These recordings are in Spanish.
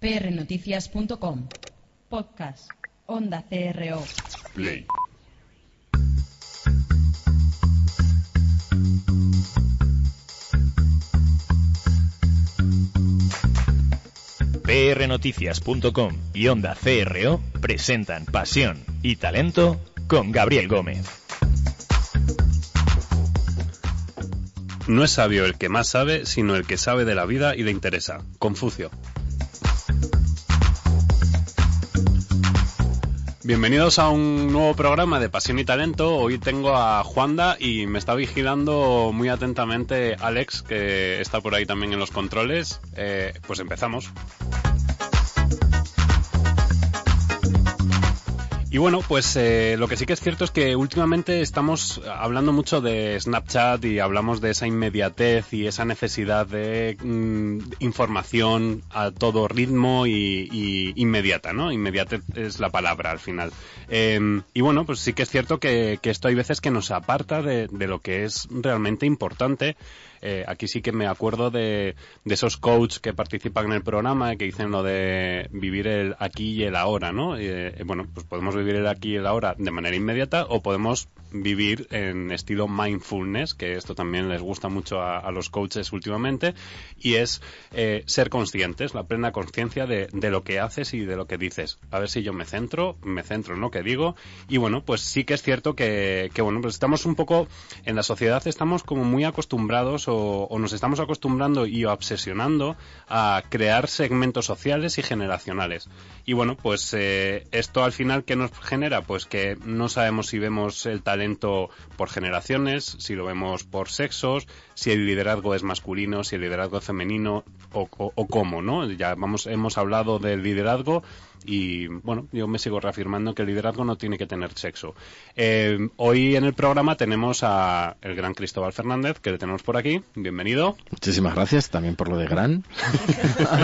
prnoticias.com. Podcast. Onda CRO. Play. prnoticias.com y Onda CRO presentan Pasión y Talento con Gabriel Gómez. No es sabio el que más sabe, sino el que sabe de la vida y le interesa. Confucio. Bienvenidos a un nuevo programa de Pasión y Talento. Hoy tengo a Juanda y me está vigilando muy atentamente Alex, que está por ahí también en los controles. Eh, pues empezamos. Y bueno, pues eh, lo que sí que es cierto es que últimamente estamos hablando mucho de Snapchat y hablamos de esa inmediatez y esa necesidad de mm, información a todo ritmo y, y, inmediata, ¿no? Inmediatez es la palabra al final. Eh, y bueno, pues sí que es cierto que, que, esto hay veces que nos aparta de, de lo que es realmente importante eh, aquí sí que me acuerdo de, de, esos coaches que participan en el programa que dicen lo de vivir el aquí y el ahora, ¿no? Eh, bueno, pues podemos vivir el aquí y el ahora de manera inmediata o podemos vivir en estilo mindfulness, que esto también les gusta mucho a, los coaches últimamente, y es eh, ser conscientes, la plena conciencia de, de, lo que haces y de lo que dices. A ver si yo me centro, me centro en lo que digo, y bueno, pues sí que es cierto que, que bueno, pues estamos un poco, en la sociedad estamos como muy acostumbrados o, o nos estamos acostumbrando y obsesionando a crear segmentos sociales y generacionales. Y bueno, pues eh, esto al final, ¿qué nos genera? Pues que no sabemos si vemos el talento por generaciones, si lo vemos por sexos, si el liderazgo es masculino, si el liderazgo es femenino o, o, o cómo, ¿no? Ya vamos, hemos hablado del liderazgo y bueno, yo me sigo reafirmando que el liderazgo no tiene que tener sexo. Eh, hoy en el programa tenemos a el gran Cristóbal Fernández, que le tenemos por aquí. Bienvenido. Muchísimas gracias también por lo de gran.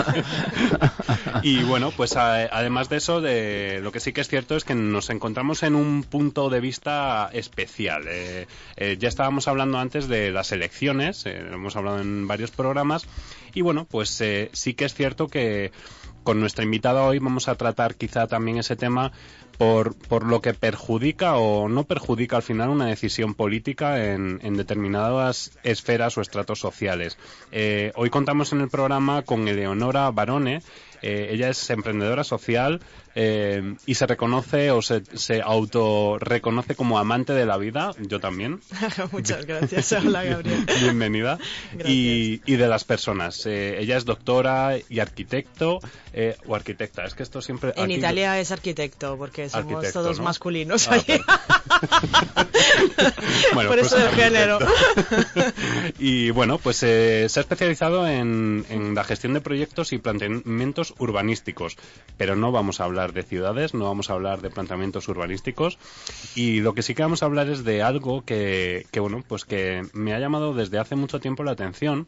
y bueno, pues a, además de eso, de, lo que sí que es cierto es que nos encontramos en un punto de vista especial. Eh, eh, ya estábamos hablando antes de las elecciones, hemos hablado en varios programas, y bueno, pues sí que es cierto que con nuestra invitada hoy vamos a tratar quizá también ese tema por, por lo que perjudica o no perjudica al final una decisión política en, en determinadas esferas o estratos sociales. Eh, hoy contamos en el programa con Eleonora Barone. Eh, ella es emprendedora social eh, y se reconoce o se, se auto reconoce como amante de la vida. Yo también. Muchas gracias. Hola, Gabriel. Bienvenida. Y, y, de las personas. Eh, ella es doctora y arquitecto eh, o arquitecta. Es que esto siempre. En aquí... Italia es arquitecto porque somos Arquitecto, todos ¿no? masculinos Ah, allí. bueno, Por pues eso el género. y bueno, pues eh, se ha especializado en, en, la gestión de proyectos y planteamientos urbanísticos, pero no vamos a hablar de ciudades, no vamos a hablar de planteamientos urbanísticos. Y lo que sí que vamos a hablar es de algo que, que bueno, pues que me ha llamado desde hace mucho tiempo la atención.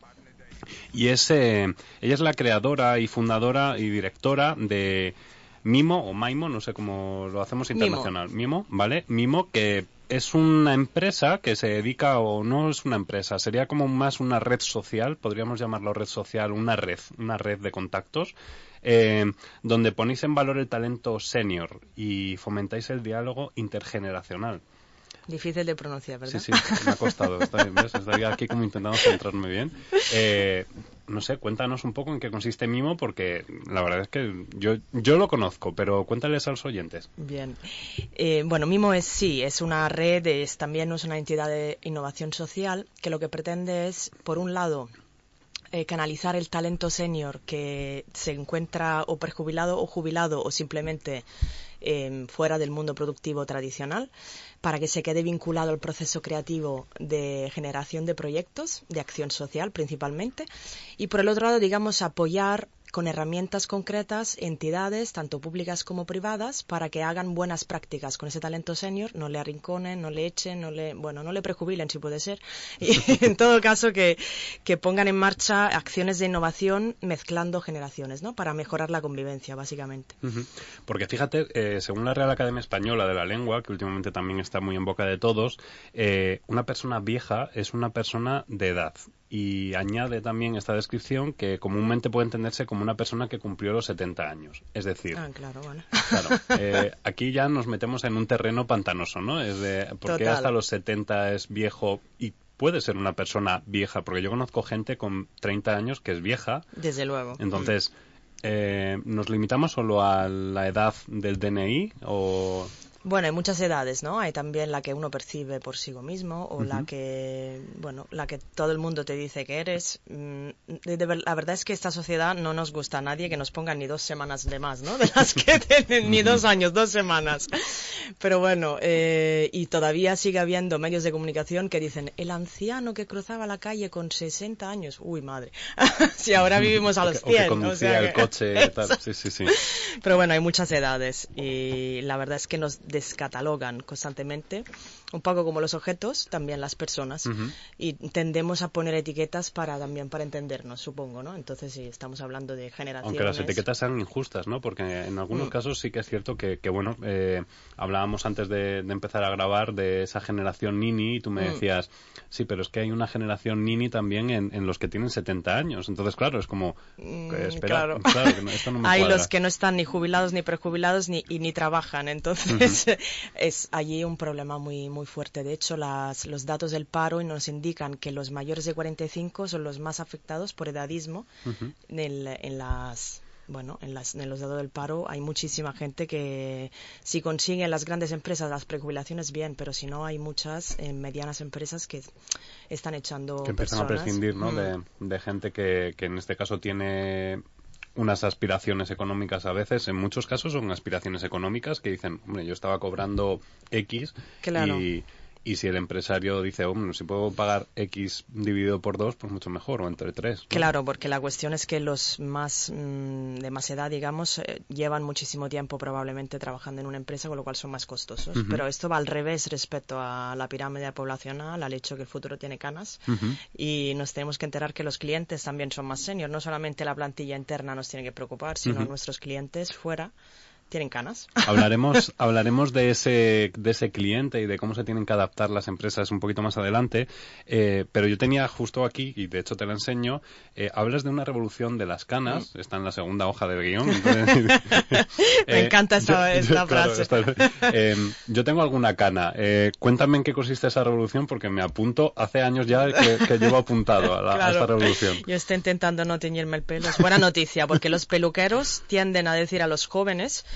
Y es eh, ella es la creadora y fundadora y directora de Mimo o Maimo, no sé cómo lo hacemos internacional. Mimo, Mimo ¿vale? Mimo que es una empresa que se dedica, o no es una empresa, sería como más una red social, podríamos llamarlo red social, una red, una red de contactos, eh, donde ponéis en valor el talento senior y fomentáis el diálogo intergeneracional. Difícil de pronunciar, ¿verdad? Sí, sí, me ha costado. Estoy, estoy aquí como intentando centrarme bien. Eh, no sé, cuéntanos un poco en qué consiste Mimo, porque la verdad es que yo, yo lo conozco, pero cuéntales a los oyentes. Bien. Eh, bueno, Mimo es sí, es una red, es también es una entidad de innovación social que lo que pretende es, por un lado, eh, canalizar el talento senior que se encuentra o prejubilado o jubilado o simplemente eh, fuera del mundo productivo tradicional para que se quede vinculado al proceso creativo de generación de proyectos, de acción social principalmente, y por el otro lado, digamos, apoyar con herramientas concretas entidades, tanto públicas como privadas, para que hagan buenas prácticas con ese talento senior, no le arrinconen, no le echen, no le, bueno, no le prejubilen si puede ser, y en todo caso que, pongan en marcha acciones de innovación mezclando generaciones, ¿no? Para mejorar la convivencia, básicamente. Porque fíjate, eh, según la Real Academia Española de la Lengua, que últimamente también está muy en boca de todos, eh, una persona vieja es una persona de edad y añade también esta descripción que comúnmente puede entenderse como una persona que cumplió los 70 años. Es decir, Ah, claro, bueno. claro, eh, aquí ya nos metemos en un terreno pantanoso, ¿no? Es de, ¿por qué hasta los 70 es viejo y puede ser una persona vieja? Porque yo conozco gente con 30 años que es vieja, Desde luego. entonces... eh, ¿Nos limitamos solo a la edad del DNI o Bueno, hay muchas edades, ¿no? Hay también la que uno percibe por sí mismo o la que, bueno, la que todo el mundo te dice que eres. Mm, la verdad es que esta sociedad no nos gusta a nadie que nos pongan ni dos semanas de más, ¿no? De las que tienen ni dos años, dos semanas. Pero bueno, eh, y todavía sigue habiendo medios de comunicación que dicen el anciano que cruzaba la calle con 60 años. Uy, madre. si ahora vivimos a los o que 100. o conducía sea el coche y tal? Sí, sí, sí. pero bueno, hay muchas edades y la verdad es que nos descatalogan constantemente, un poco como los objetos, también las personas, y tendemos a poner etiquetas para también para entendernos, supongo, ¿no? Entonces sí, estamos hablando de generaciones. Aunque las etiquetas sean injustas, ¿no? Porque en algunos Mm. casos sí que es cierto que, que, bueno, eh, hablábamos antes de, de empezar a grabar de esa generación Nini y tú me Mm. decías, sí, pero es que hay una generación Nini también en, en los que tienen 70 años. Entonces, claro, es como, Mm, que espera, claro. claro, que no- esto no me Hay cuadra. los que no están ni jubilados ni prejubilados ni, y ni trabajan, entonces es allí un problema muy muy fuerte. De hecho, las, los datos del paro nos indican que los mayores de 45 son los más afectados por edadismo en, el- en las bueno, en, las, en los datos del paro hay muchísima gente que si consiguen las grandes empresas las prejubilaciones bien, pero si no hay muchas eh, medianas empresas que están echando que empiezan a prescindir ¿no? Mm. de, de gente que, que en este caso tiene unas aspiraciones económicas a veces, en muchos casos son aspiraciones económicas que dicen, hombre, yo estaba cobrando X Claro. y, y si el empresario dice, hombre, si puedo pagar X dividido por dos, pues mucho mejor, o entre tres. ¿no? Claro, porque la cuestión es que los más mm, de más edad, digamos, eh, llevan muchísimo tiempo probablemente trabajando en una empresa, con lo cual son más costosos. Pero esto va al revés respecto a la pirámide poblacional, al hecho que el futuro tiene canas. Y nos tenemos que enterar que los clientes también son más senior. No solamente la plantilla interna nos tiene que preocupar, sino nuestros clientes fuera tienen canas. Hablaremos, hablaremos de ese, de ese cliente y de cómo se tienen que adaptar las empresas un poquito más adelante, eh, pero yo tenía justo aquí, y de hecho te la enseño, eh, hablas de una revolución de las canas, está en la segunda hoja del guion. entonces- Me encanta esta- esta claro, frase. esta- eh, yo tengo alguna cana. Eh, cuéntame en qué consiste esa revolución, porque me apunto, hace años ya que, que llevo apuntado a, la- a Claro. esta revolución. Yo estoy intentando no teñirme el pelo. Es buena noticia, porque los peluqueros tienden a decir a los jóvenes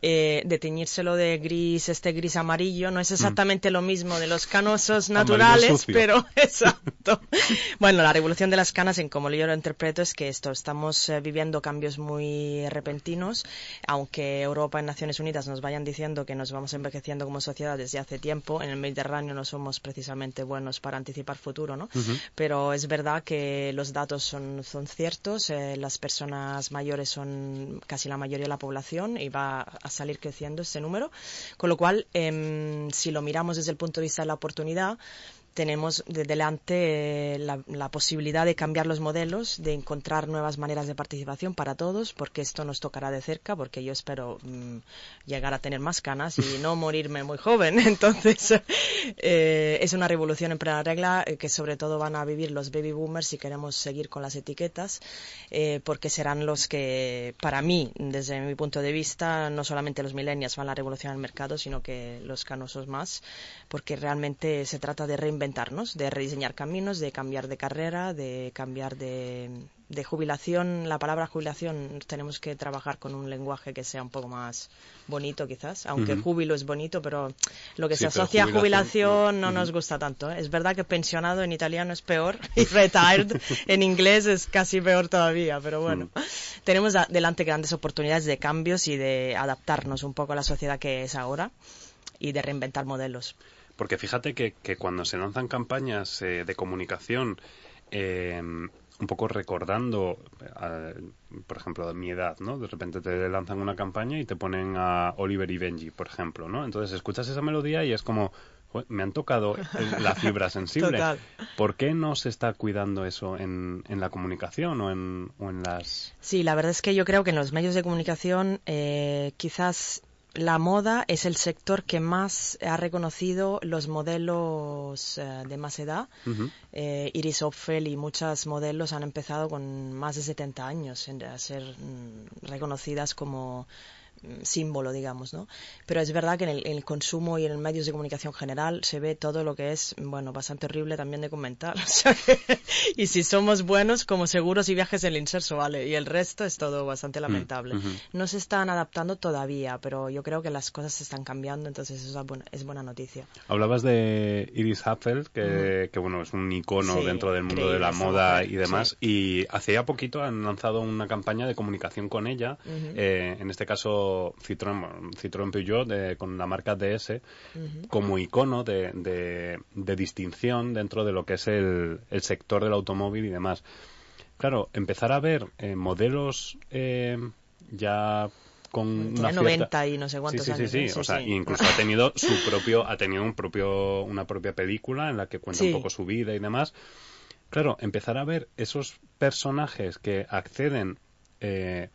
eh, de teñírselo de gris, este gris amarillo. No es exactamente lo mismo de los canosos Mm. Naturales, pero exacto. bueno, la revolución de las canas, en como yo lo interpreto, es que esto, estamos eh, viviendo cambios muy repentinos, aunque Europa y Naciones Unidas nos vayan diciendo que nos vamos envejeciendo como sociedad desde hace tiempo, en el Mediterráneo no somos precisamente buenos para anticipar futuro, ¿no? Pero es verdad que los datos son, son ciertos, eh, las personas mayores son casi la mayoría de la población y va a salir creciendo ese número, con lo cual, em, si lo miramos desde el punto de vista de la oportunidad, tenemos de delante eh, la, la posibilidad de cambiar los modelos, de encontrar nuevas maneras de participación para todos, porque esto nos tocará de cerca, porque yo espero mm, llegar a tener más canas y no morirme muy joven. Entonces, eh, es una revolución en plena regla eh, que sobre todo van a vivir los baby boomers si queremos seguir con las etiquetas, eh, porque serán los que, para mí, desde mi punto de vista, no solamente los millennials van a revolucionar el mercado, sino que los canosos más, porque realmente se trata de reinventarnos, de rediseñar caminos, de cambiar de carrera, de cambiar de, de jubilación. La palabra jubilación tenemos que trabajar con un lenguaje que sea un poco más bonito quizás, aunque júbilo es bonito, pero lo que Sí, se asocia a jubilación, no. no nos gusta tanto. ¿eh? Es verdad que pensionado en italiano es peor y retired en inglés es casi peor todavía, pero bueno, tenemos a- delante grandes oportunidades de cambios y de adaptarnos un poco a la sociedad que es ahora y de reinventar modelos. Porque fíjate que, que cuando se lanzan campañas eh, de comunicación, eh, un poco recordando, eh, por ejemplo, de mi edad, ¿no? De repente te lanzan una campaña y te ponen a Oliver y Benji, por ejemplo, ¿no? Entonces escuchas esa melodía y es como, "Joder, me han tocado la fibra sensible. Total. ¿Por qué no se está cuidando eso en, en la comunicación o en, o en las... Sí, la verdad es que yo creo que en los medios de comunicación eh, quizás la moda es el sector que más ha reconocido los modelos eh, de más edad. Eh, Iris Opfel y muchas modelos han empezado con más de 70 años en- a ser mm, reconocidas como símbolo, digamos, ¿no? Pero es verdad que en el, en el consumo y en los medios de comunicación general se ve todo lo que es, bueno, bastante horrible también de comentar. O sea que- y si somos buenos, como seguros y viajes el inserso, vale. Y el resto es todo bastante lamentable. ujú. No se están adaptando todavía, pero yo creo que las cosas se están cambiando, entonces eso es buena, es buena noticia. Hablabas de Iris Apfel, que, que, bueno, es un icono Sí, dentro del mundo de la moda mujer, y demás. Y hace ya poquito han lanzado una campaña de comunicación con ella, eh, en este caso Citroën, Citroën Peugeot, de- con la marca DS, como icono de, de- de distinción dentro de lo que es el, el sector del automóvil y demás. Claro, empezar a ver eh, modelos eh, ya con Tiene una 90 cierta... y no sé cuántos sí, sí, años. Sí, ¿eh? sí, o sea, incluso ha tenido su propio, ha tenido un propio, una propia película en la que cuenta Sí. un poco su vida y demás. Claro, empezar a ver esos personajes que acceden, eh,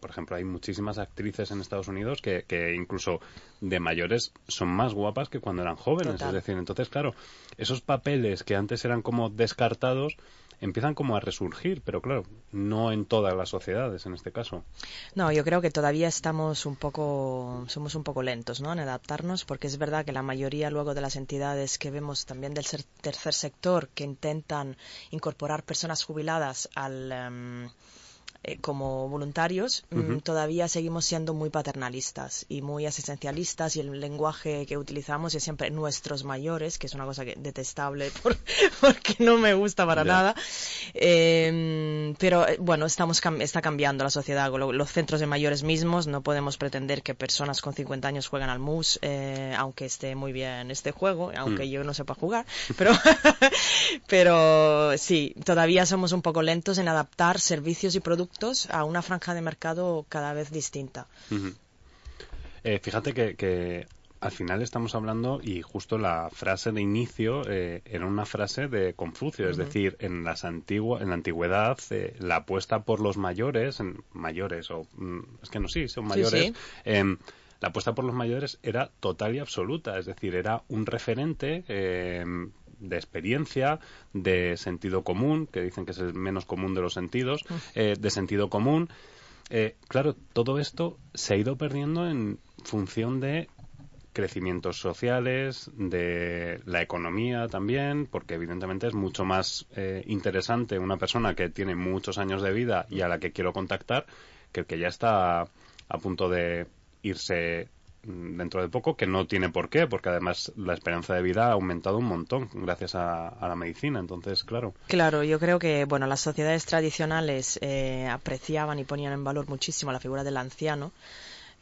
por ejemplo, hay muchísimas actrices en Estados Unidos que, que incluso de mayores son más guapas que cuando eran jóvenes. Total. Es decir, entonces, claro, esos papeles que antes eran como descartados empiezan como a resurgir, pero claro, no en todas las sociedades en este caso. No, yo creo que todavía estamos un poco, somos un poco lentos, ¿no? En adaptarnos, porque es verdad que la mayoría luego de las entidades que vemos también del tercer sector que intentan incorporar personas jubiladas al em, eh, como voluntarios, mm, Ujú. todavía seguimos siendo muy paternalistas y muy asistencialistas y el lenguaje que utilizamos es siempre nuestros mayores, que es una cosa que detestable por- porque no me gusta para Ya. nada. Eh, pero bueno, estamos está cambiando la sociedad. Lo- Los centros de mayores mismos no podemos pretender que personas con 50 años jueguen al mus, eh, aunque esté muy bien este juego, aunque Mm. yo no sepa jugar. Pero, pero sí, todavía somos un poco lentos en adaptar servicios y productos a una franja de mercado cada vez distinta. Ujú. Eh, fíjate que, que al final estamos hablando y justo la frase de inicio eh, era una frase de Confucio, es decir, en las antigua, en la antigüedad eh, la apuesta por los mayores, en- mayores o mm, es que no sí, son mayores. sí. em, la apuesta por los mayores era total y absoluta, es decir, era un referente em, de experiencia, de sentido común, que dicen que es el menos común de los sentidos, eh, de sentido común. Eh, claro, todo esto se ha ido perdiendo en función de crecimientos sociales, de la economía también, porque evidentemente es mucho más eh, interesante una persona que tiene muchos años de vida y a la que quiero contactar que el que ya está a punto de irse mm, dentro de poco, que no tiene por qué, porque además la esperanza de vida ha aumentado un montón gracias a, la medicina. Entonces, claro. Claro, yo creo que bueno, las sociedades tradicionales eh, apreciaban y ponían en valor muchísimo la figura del anciano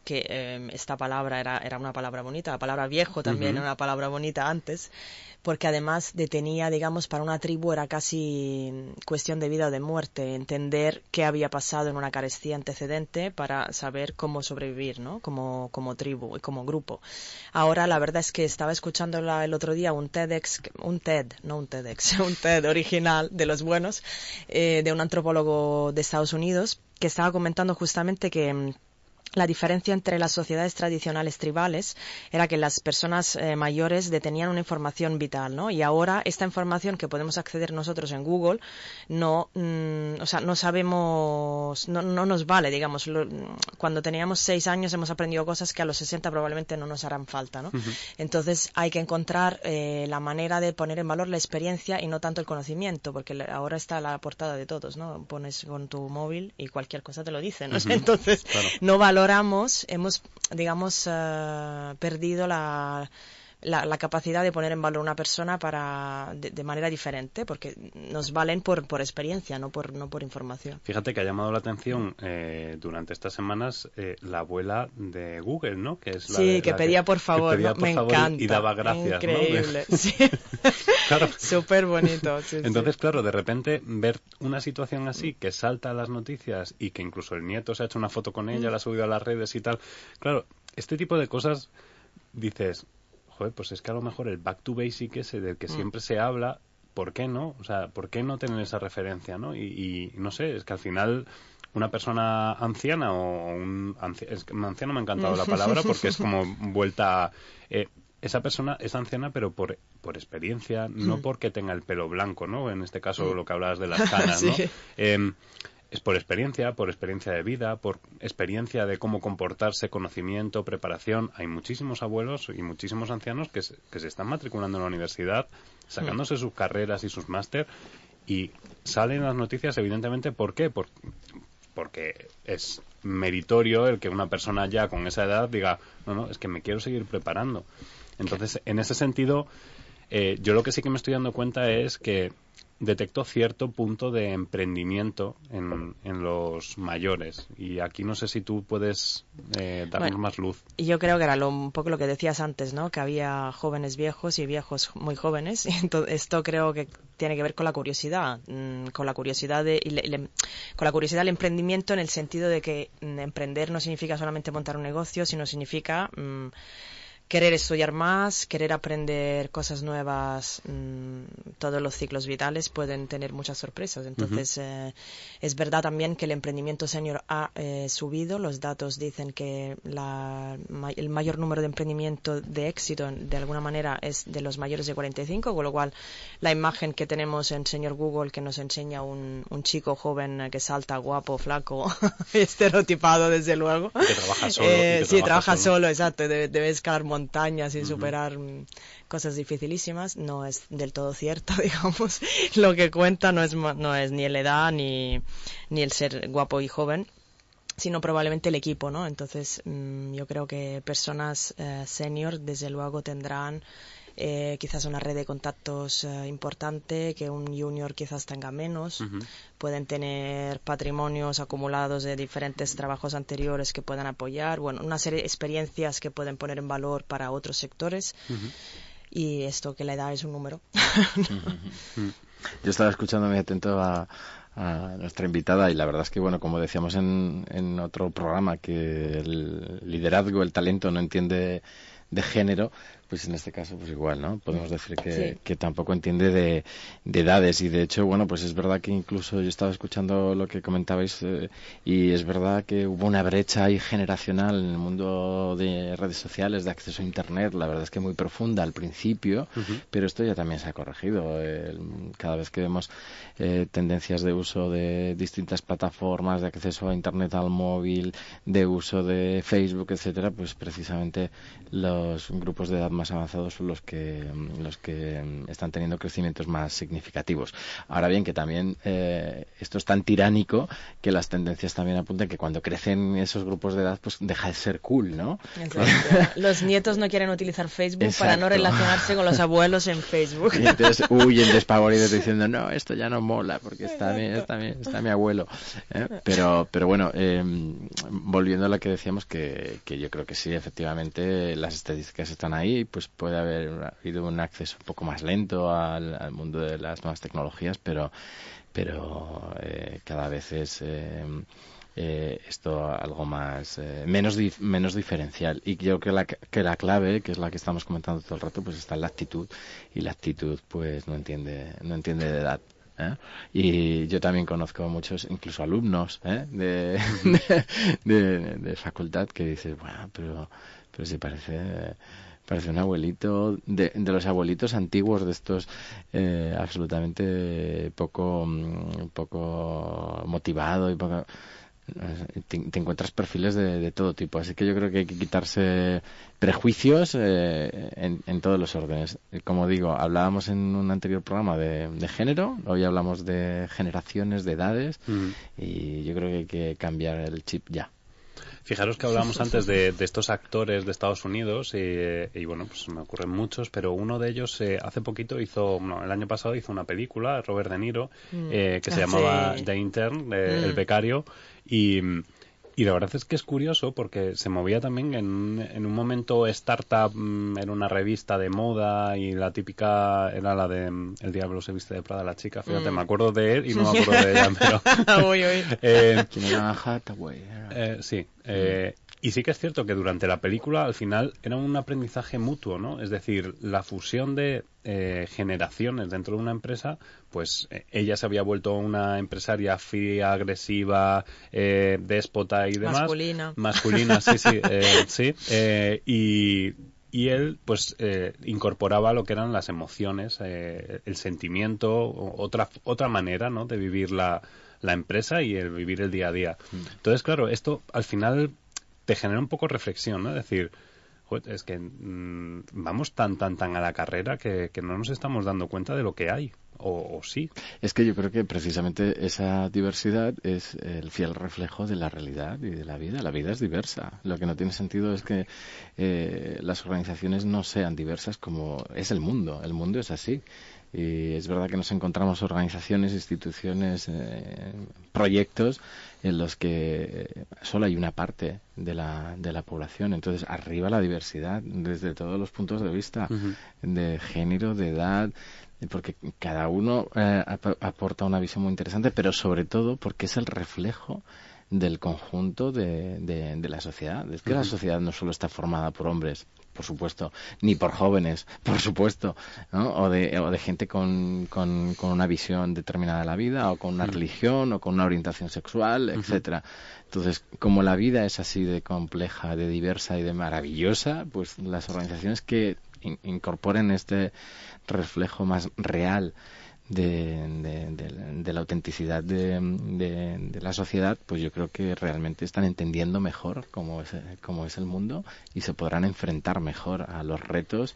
que eh, esta palabra era, era una palabra bonita, la palabra viejo también era una palabra bonita antes, porque además detenía, digamos, para una tribu era casi cuestión de vida o de muerte, entender qué había pasado en una carestía antecedente para saber cómo sobrevivir, ¿no? Como, como tribu y como grupo. Ahora la verdad es que estaba escuchando la- el otro día un TEDx, un TED, no un TEDx, un TED original de los buenos, eh, de un antropólogo de Estados Unidos, que estaba comentando justamente que mm, la diferencia entre las sociedades tradicionales tribales era que las personas eh, mayores detenían una información vital, ¿no? Y ahora esta información que podemos acceder nosotros en Google no, mm, o sea, no sabemos, no, no nos vale, digamos. Lo- cuando teníamos seis años hemos aprendido cosas que a los 60 probablemente no nos harán falta, ¿no? Entonces hay que encontrar eh, la manera de poner en valor la experiencia y no tanto el conocimiento, porque ahora está a la portada de todos, ¿no? Pones con tu móvil y cualquier cosa te lo dice, ¿no? Entonces Claro. no valoramos, hemos, digamos, eh, perdido la, la, la capacidad de poner en valor una persona para de, de manera diferente, porque nos valen por, por experiencia, no por, no por información. Fíjate que ha llamado la atención eh, durante estas semanas eh, la abuela de Google, ¿no? Que es la sí, de- que la pedía que favor, por me favor y- encanta. y daba gracias, ¿no? Increíble, sí. Claro. Súper bonito. sí, sí. Entonces, claro, de repente ver una situación así que salta a las noticias y que incluso el nieto se ha hecho una foto con Mm. ella, la ha subido a las redes y tal. Claro, este tipo de cosas dices, joder, pues es que a lo mejor el back to basic ese del Mm. que siempre se habla, ¿por qué no? O sea, ¿por qué no tener esa referencia, no? Y, y no sé, es que al final una persona anciana o un es que anciano me ha encantado la palabra porque es como vuelta... Eh, esa persona es anciana pero por, por experiencia, no porque tenga el pelo blanco, ¿no? En este caso lo que hablabas de las canas, ¿no? Sí. Em, es por experiencia, por experiencia de vida, por experiencia de cómo comportarse, conocimiento, preparación. Hay muchísimos abuelos y muchísimos ancianos que se, que se están matriculando en la universidad, sacándose sus carreras y sus máster y salen las noticias evidentemente ¿por qué? Por- porque es meritorio el que una persona ya con esa edad diga, no, no, es que me quiero seguir preparando. Entonces, en ese sentido, eh, yo lo que sí que me estoy dando cuenta es que detecto cierto punto de emprendimiento en, en los mayores. Y aquí no sé si tú puedes eh, darnos Bueno. más luz. Y yo creo que era lo- un poco lo que decías antes, ¿no? Que había jóvenes viejos y viejos muy jóvenes. Y ento- esto creo que tiene que ver con la curiosidad, mm, con la curiosidad de, y le- le- con la curiosidad del emprendimiento en el sentido de que mm, emprender no significa solamente montar un negocio, sino significa mm, querer estudiar más, querer aprender cosas nuevas, mm, todos los ciclos vitales pueden tener muchas sorpresas. Entonces, eh, es verdad también que el emprendimiento senior ha eh, subido. Los datos dicen que la, ma- el mayor número de emprendimiento de éxito, de alguna manera, es de los mayores de 45, con lo cual la imagen que tenemos en señor Google que nos enseña un, un chico joven eh, que salta, guapo, flaco, estereotipado, desde luego. Que trabaja solo, Eh, que sí, trabaja trabaja solo. solo, exacto. Debe, debe escalar montañas y superar mm, cosas dificilísimas. No es del todo cierto, digamos. Lo que cuenta no es, no es ni la edad ni, ni el ser guapo y joven sino probablemente el equipo, ¿no? Entonces, mm, yo creo que personas eh, senior, desde luego, tendrán eh, quizás una red de contactos eh, importante que un junior quizás tenga menos. Pueden tener patrimonios acumulados de diferentes trabajos anteriores que puedan apoyar. Bueno, una serie de experiencias que pueden poner en valor para otros sectores. Y esto que la edad es un número. Yo estaba escuchando muy atento a, a nuestra invitada y la verdad es que, bueno, como decíamos en, en otro programa, que el liderazgo, el talento no entiende de género, pues en este caso pues igual, ¿no? Podemos decir que, Sí. que tampoco entiende de, de edades y de hecho, bueno, pues es verdad que incluso yo estaba escuchando lo que comentabais eh, y es verdad que hubo una brecha ahí generacional en el mundo de redes sociales, de acceso a Internet, la verdad es que muy profunda al principio, pero esto ya también se ha corregido. Cada vez que vemos eh, tendencias de uso de distintas plataformas, de acceso a Internet al móvil, de uso de Facebook, etcétera, pues precisamente los grupos de edad más avanzados son los que los que están teniendo crecimientos más significativos. Ahora bien, que también eh, esto es tan tiránico que las tendencias también apuntan que cuando crecen esos grupos de edad, pues deja de ser cool, ¿no? Los nietos no quieren utilizar Facebook para no relacionarse con los abuelos en Facebook. Y entonces huyen despavoridos diciendo, no, esto ya no mola porque está mi, está mi, está mi abuelo. ¿eh? Pero, pero bueno, eh, volviendo a lo que decíamos, que, que yo creo que sí, efectivamente, las estadísticas están ahí, pues puede haber habido un acceso un poco más lento al, mundo de las nuevas tecnologías, pero, pero eh, cada vez es... eh, eh, esto algo más eh, menos menos diferencial y creo que la, que la clave que es la que estamos comentando todo el rato pues está en la actitud y la actitud pues no entiende no entiende de edad ¿eh? y yo también conozco muchos incluso alumnos ¿eh? de, de, facultad que dices bueno pero pero si parece parece un abuelito de, de los abuelitos antiguos de estos eh, absolutamente poco mm, poco motivado y poco te, te encuentras perfiles de, de todo tipo. Así que yo creo que hay que quitarse prejuicios eh, en, en todos los órdenes. Como digo, hablábamos en un anterior programa de, de género, hoy hablamos de generaciones, de edades, Mm. y yo creo que hay que cambiar el chip ya. Fijaros que hablábamos antes de, de estos actores de Estados Unidos y, y, bueno, pues me ocurren muchos, pero uno de ellos eh, hace poquito hizo, no, el año pasado hizo una película, Robert De Niro, eh, que se Ah, llamaba sí. The Intern, eh, Mm. El Becario, y, y la verdad es que es curioso porque se movía también en, en un momento startup, mm, en una revista de moda y la típica era la de mm, El Diablo se viste de Prada la chica, fíjate, Mm. me acuerdo de él y no me acuerdo de ella, pero... Uy, uy. eh, ¿Quién era Hathaway? Era- eh, sí. eh, y sí que es cierto que durante la película, al final, era un aprendizaje mutuo, ¿no? Es decir, la fusión de eh, generaciones dentro de una empresa, pues eh, ella se había vuelto una empresaria fría, agresiva, eh, déspota y demás. Masculina. Masculina, sí, sí, eh, sí. eh, y, y él, pues, eh, incorporaba lo que eran las emociones, eh, el sentimiento, otra, otra manera, ¿no?, de vivir la, la empresa y el vivir el día a día. Entonces, claro, esto al final te genera un poco reflexión, ¿no? Es decir, "Joder, es que mm, vamos tan, tan, tan a la carrera que, que no nos estamos dando cuenta de lo que hay. O, o sí. Es que yo creo que precisamente esa diversidad es el fiel reflejo de la realidad y de la vida. La vida es diversa. Lo que no tiene sentido es que eh, las organizaciones no sean diversas como es el mundo. El mundo es así. Y es verdad que nos encontramos organizaciones, instituciones, eh, proyectos en los que eh, solo hay una parte de la, de la población. Entonces, arriba la diversidad desde todos los puntos de vista, de género, de edad, porque cada uno eh, ap- aporta una visión muy interesante, pero sobre todo porque es el reflejo del conjunto de, de- de la sociedad. Es que la sociedad no solo está formada por hombres, por supuesto, ni por jóvenes, por supuesto, ¿no? o, de, o de gente con, con, con una visión determinada de la vida, o con una religión, o con una orientación sexual, etcétera. Entonces, como la vida es así de compleja, de diversa y de maravillosa, pues las organizaciones que in- incorporen este reflejo más real de, de- de- de la autenticidad de, la sociedad, pues yo creo que realmente están entendiendo mejor cómo es, cómo es el mundo y se podrán enfrentar mejor a los retos,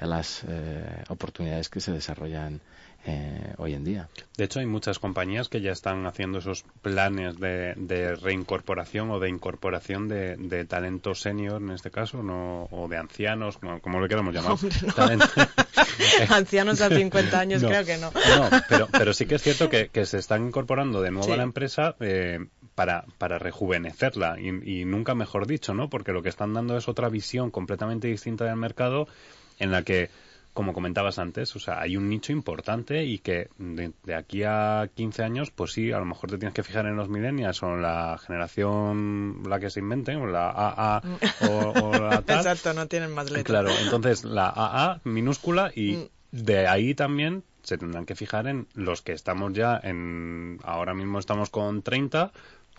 a las eh, oportunidades que se desarrollan eh, hoy en día. De hecho, hay muchas compañías que ya están haciendo esos planes de, de reincorporación o de incorporación de, de talento senior, en este caso, no, o de ancianos, como, como lo queramos llamar. Hombre, no. Talento- Ancianos a 50 años, No. creo que no. No, pero, pero sí que es cierto que, que se están incorporando de nuevo Sí. a la empresa eh, para, para rejuvenecerla y, y nunca mejor dicho, ¿no? Porque lo que están dando es otra visión completamente distinta del mercado en la que, como comentabas antes, o sea, hay un nicho importante y que de, de aquí a 15 años, pues sí, a lo mejor te tienes que fijar en los millennials o en la generación, la que se inventen, o la AA o, o la tal. Exacto, no tienen más letras. Claro, entonces la AA minúscula y Mm. de ahí también se tendrán que fijar en los que estamos ya en ahora mismo estamos con 30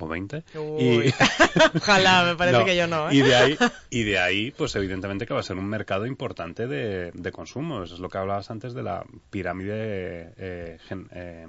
o 20 Uy. y Ojalá, me parece No, que yo no. ¿eh? y de ahí y de ahí pues evidentemente que va a ser un mercado importante de, de consumo eso es lo que hablabas antes de la pirámide eh, gen- eh,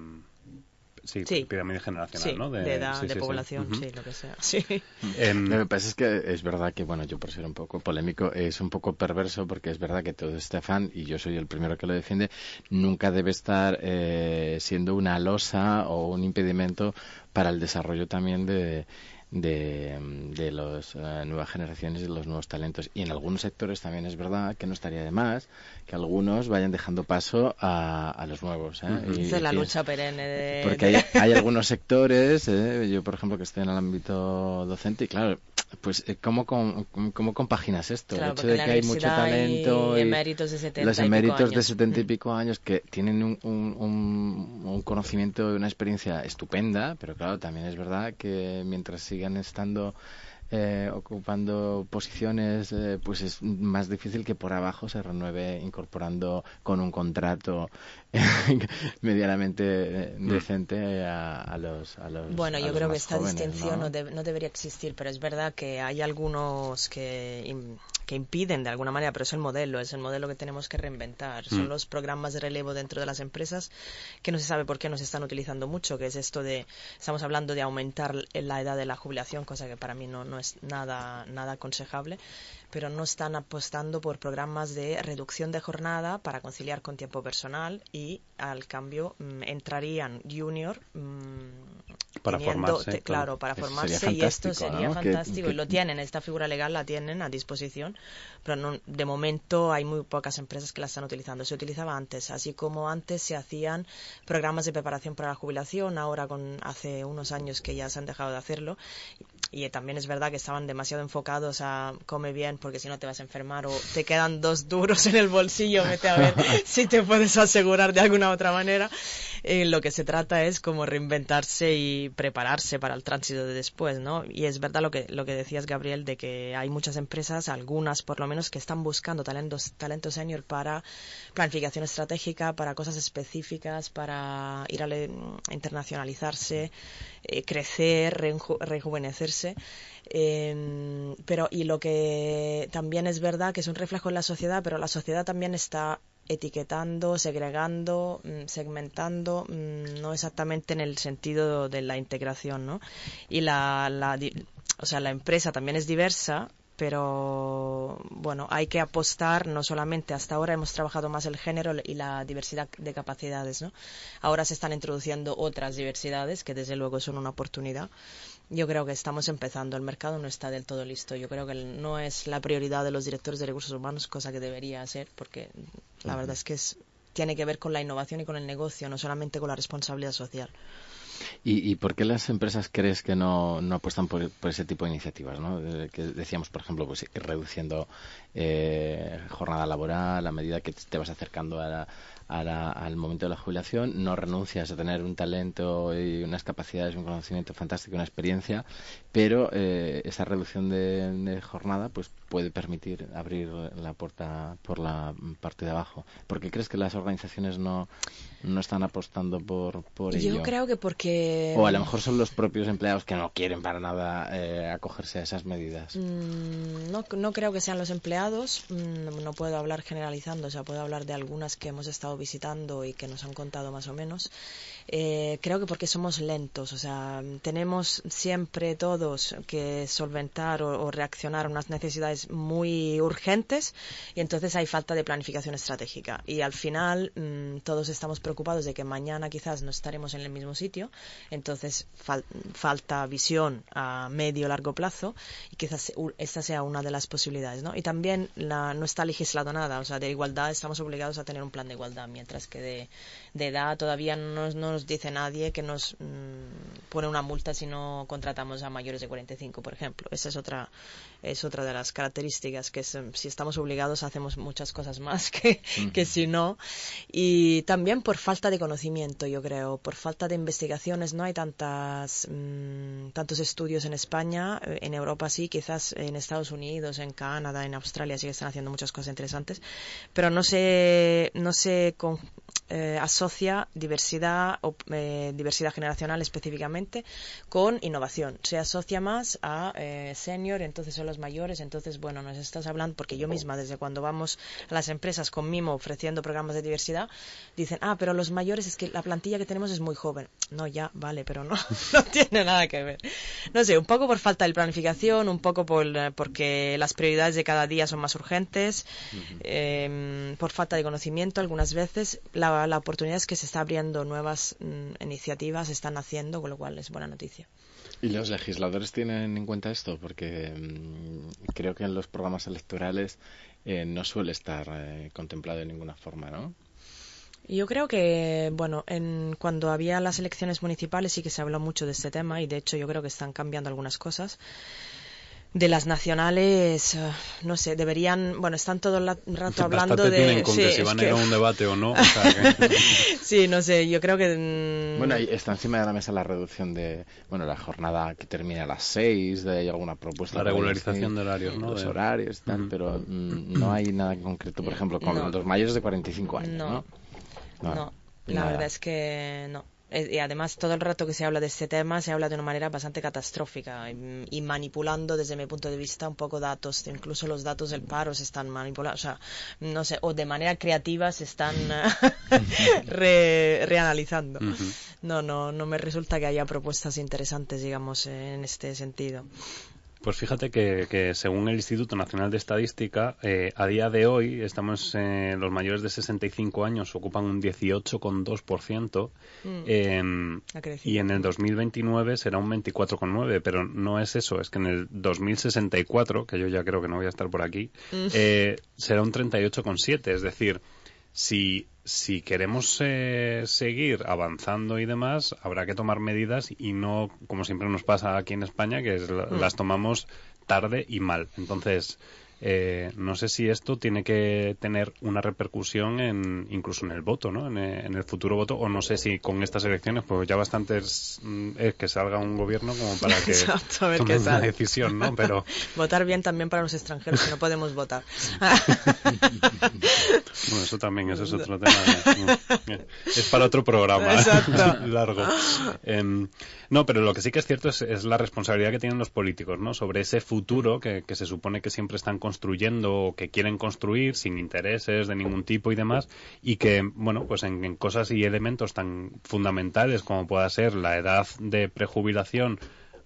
sí, Sí. pirámide generacional Sí, ¿no? de, edad, sí, de sí. población, sí, lo que sea. Sí. Em, Lo que pasa es que es verdad que, bueno, yo por ser un poco polémico, es un poco perverso porque es verdad que todo este afán, y yo soy el primero que lo defiende, nunca debe estar eh, siendo una losa o un impedimento para el desarrollo también de de, de las nuevas generaciones y de los nuevos talentos. Y en algunos sectores también es verdad que no estaría de más que algunos vayan dejando paso a, a los nuevos. ¿eh? Y es la lucha perenne de... porque hay, hay algunos sectores, eh, yo por ejemplo que estoy en el ámbito docente, y claro, pues eh, ¿cómo, com- cómo compaginas esto? Claro, el hecho de que hay mucho talento y eméritos de 70 los y pico eméritos de setenta y Mm. pico años que tienen un, un, un- un conocimiento y una experiencia estupenda, pero claro, también es verdad que mientras sigan estando eh, ocupando posiciones, eh, pues es más difícil que por abajo se renueve incorporando con un contrato medianamente eh, decente a, a los, a los Bueno, a yo los creo que esta jóvenes, distinción ¿no? no, no debería existir, pero es verdad que hay algunos que, que impiden de alguna manera, pero es el modelo, es el modelo que tenemos que reinventar. Son Mm. los programas de relevo dentro de las empresas que no se sabe por qué no se están utilizando mucho, que es esto de, estamos hablando de aumentar la edad de la jubilación, cosa que para mí no, no es nada, nada aconsejable, pero no están apostando por programas de reducción de jornada para conciliar con tiempo personal y al cambio mm, entrarían junior mm, Para teniendo- formarse, te- claro. para formarse sería y esto sería fantástico que- y lo tienen, esta figura legal la tienen a disposición, pero no- de momento hay muy pocas empresas que la están utilizando. Se utilizaba antes, así como antes se hacían programas de preparación para la jubilación, ahora con hace unos años que ya se han dejado de hacerlo y también es verdad que estaban demasiado enfocados a come bien porque si no te vas a enfermar o te quedan dos duros en el bolsillo, vete a ver si te puedes asegurar de alguna otra manera. Eh, lo que se trata es como reinventarse y prepararse para el tránsito de después, ¿no? Y es verdad lo que, lo que decías, Gabriel, de que hay muchas empresas, algunas por lo menos, que están buscando talentos, talento senior para planificación estratégica, para cosas específicas, para ir a internacionalizarse, eh, crecer, rejuvenecerse. Em, pero y lo que también es verdad que es un reflejo en la sociedad, pero la sociedad también está etiquetando, segregando, mm, segmentando, mm, no exactamente en el sentido de la integración, ¿no? Y la, la, o sea, la empresa también es diversa, pero bueno, hay que apostar no solamente hasta ahora hemos trabajado más el género y la diversidad de capacidades, ¿no? Ahora se están introduciendo otras diversidades que desde luego son una oportunidad. Yo creo que estamos empezando, el mercado no está del todo listo. Yo creo que no es la prioridad de los directores de recursos humanos, cosa que debería ser, porque la verdad es que es, tiene que ver con la innovación y con el negocio, no solamente con la responsabilidad social. ¿Y, por qué las empresas crees que no, no apuestan por, ese tipo de iniciativas? ¿no? Que decíamos, por ejemplo, pues reduciendo eh, jornada laboral a medida que te vas acercando a la, al momento de la jubilación, no renuncias a tener un talento y unas capacidades, un conocimiento fantástico, una experiencia, pero eh, esa reducción de, jornada pues puede permitir abrir la puerta por la parte de abajo. ¿Por qué crees que las organizaciones no, no están apostando por, por ello? Yo creo que porque... O a lo mejor son los propios empleados que no quieren para nada eh, acogerse a esas medidas. Mm, no, no creo que sean los empleados, mm, no puedo hablar generalizando, o sea, puedo hablar de algunas que hemos estado visitando y que nos han contado más o menos. Eh, creo que porque somos lentos, o sea, tenemos siempre que solventar o, reaccionar a unas necesidades muy urgentes y entonces hay falta de planificación estratégica. Y al final mm, todos estamos preocupados de que mañana quizás no estaremos en el mismo sitio, entonces falta visión a medio largo plazo y quizás esta sea una de las posibilidades, ¿no? Y también no está legislado nada, o sea, de igualdad estamos obligados a tener un plan de igualdad, mientras que de, edad todavía no, no nos dice nadie que nos mm, pone una multa si no contratamos a mayores de 45, por ejemplo. Esa es otra, es otra de las características, que si estamos obligados hacemos muchas cosas más que, que si no. Y también por falta de conocimiento, yo creo, por falta de investigaciones. No hay tantas, mm, tantos estudios en España, eh, en Europa sí, quizás en Estados Unidos, en Canadá, en Australia sí que están haciendo muchas cosas interesantes, pero no se, no se eh, asocia diversidad o eh, diversidad generacional específicamente con innovación. Se asocia más a eh, senior, entonces son los mayores, entonces bueno, nos estás hablando porque yo misma desde cuando vamos a las empresas con Mimo ofreciendo programas de diversidad dicen, "Ah, pero los mayores es que la plantilla que tenemos es muy joven." No, ya, vale, pero no no tiene nada que ver. No sé, un poco por falta de planificación, un poco por porque las prioridades de cada día son más urgentes, em, por falta de conocimiento algunas veces la, la oportunidad es que se está abriendo nuevas mm, iniciativas, se están haciendo, con lo cual es buena noticia. ¿Y los legisladores tienen en cuenta esto? Porque mm, creo que en los programas electorales eh, no suele estar eh, contemplado de ninguna forma, ¿no? Yo creo que, bueno, en, cuando había las elecciones municipales sí que se habló mucho de este tema y de hecho yo creo que están cambiando algunas cosas de las nacionales, eh, no sé, deberían, bueno, están todo el rato hablando de... sí, si van a ir a un debate o no. sí, no sé, yo creo que... Mm, bueno, está encima de la mesa la reducción de, bueno, la jornada que termina a las seis, de alguna propuesta. La regularización de horarios, ¿no? Los horarios, tal, pero mm, no hay nada concreto, por ejemplo, con los mayores de 45 años, ¿no? No, no, la verdad es que no. Eh, y además todo el rato que se habla de este tema se habla de una manera bastante catastrófica y, manipulando desde mi punto de vista un poco datos, incluso los datos del paro se están manipulando, o sea, no sé, o de manera creativa se están reanalizando. No, no, no me resulta que haya propuestas interesantes, digamos, en este sentido. Pues fíjate que, según el Instituto Nacional de Estadística, eh, a día de hoy estamos eh, los mayores de 65 años ocupan un 18,2% mm. eh, y en el 2029 será un 24,9%, pero no es eso, es que en el 2064, que yo ya creo que no voy a estar por aquí, mm. eh, será un 38,7%, es decir, si, si queremos eh, seguir avanzando y demás, habrá que tomar medidas y no, como siempre nos pasa aquí en España, que es, Mm. las tomamos tarde y mal. Entonces, eh, no sé si esto tiene que tener una repercusión en, incluso en el voto, ¿no? En, eh, en el futuro voto, o no sé si con estas elecciones, pues ya bastante es, mm, es que salga un gobierno como para que Exacto, a ver tome qué una decisión, ¿no? Pero Votar bien también para los extranjeros, que no podemos votar. bueno, eso también, eso es otro tema. eh, Es para otro programa largo. Em, no, pero lo que sí que es cierto es, es la responsabilidad que tienen los políticos, ¿no? Sobre ese futuro que, que se supone que siempre están construyendo o que quieren construir sin intereses de ningún tipo y demás, y que, bueno, pues en, en cosas y elementos tan fundamentales como pueda ser la edad de prejubilación,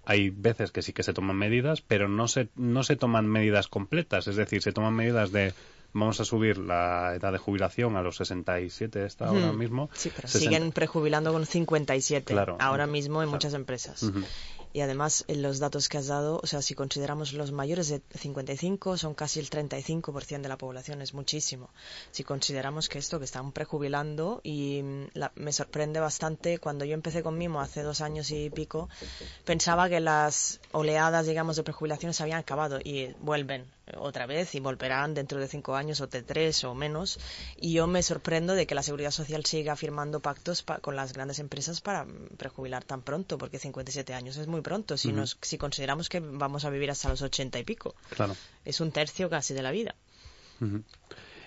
hay veces que sí que se toman medidas, pero no se, no se toman medidas completas, es decir, se toman medidas de vamos a subir la edad de jubilación a los 67 está ahora mismo. Sí, pero 60. siguen prejubilando con 57 Claro. ahora mismo en Claro. muchas empresas. Ujú. Y además, en los datos que has dado, o sea, si consideramos los mayores de 55, son casi el 35% de la población, es muchísimo. Si consideramos que esto, que están prejubilando, y mm, la- me sorprende bastante, cuando yo empecé con Mimo hace dos años y pico, pensaba que las oleadas, digamos, de prejubilaciones habían acabado y vuelven otra vez y volverán dentro de cinco años o de tres o menos. Y yo me sorprendo de que la Seguridad Social siga firmando pactos pa- con las grandes empresas para mm, prejubilar tan pronto, porque 57 años es muy pronto si, nos, si consideramos que vamos a vivir hasta los 80 y pico. Claro. Es un tercio casi de la vida.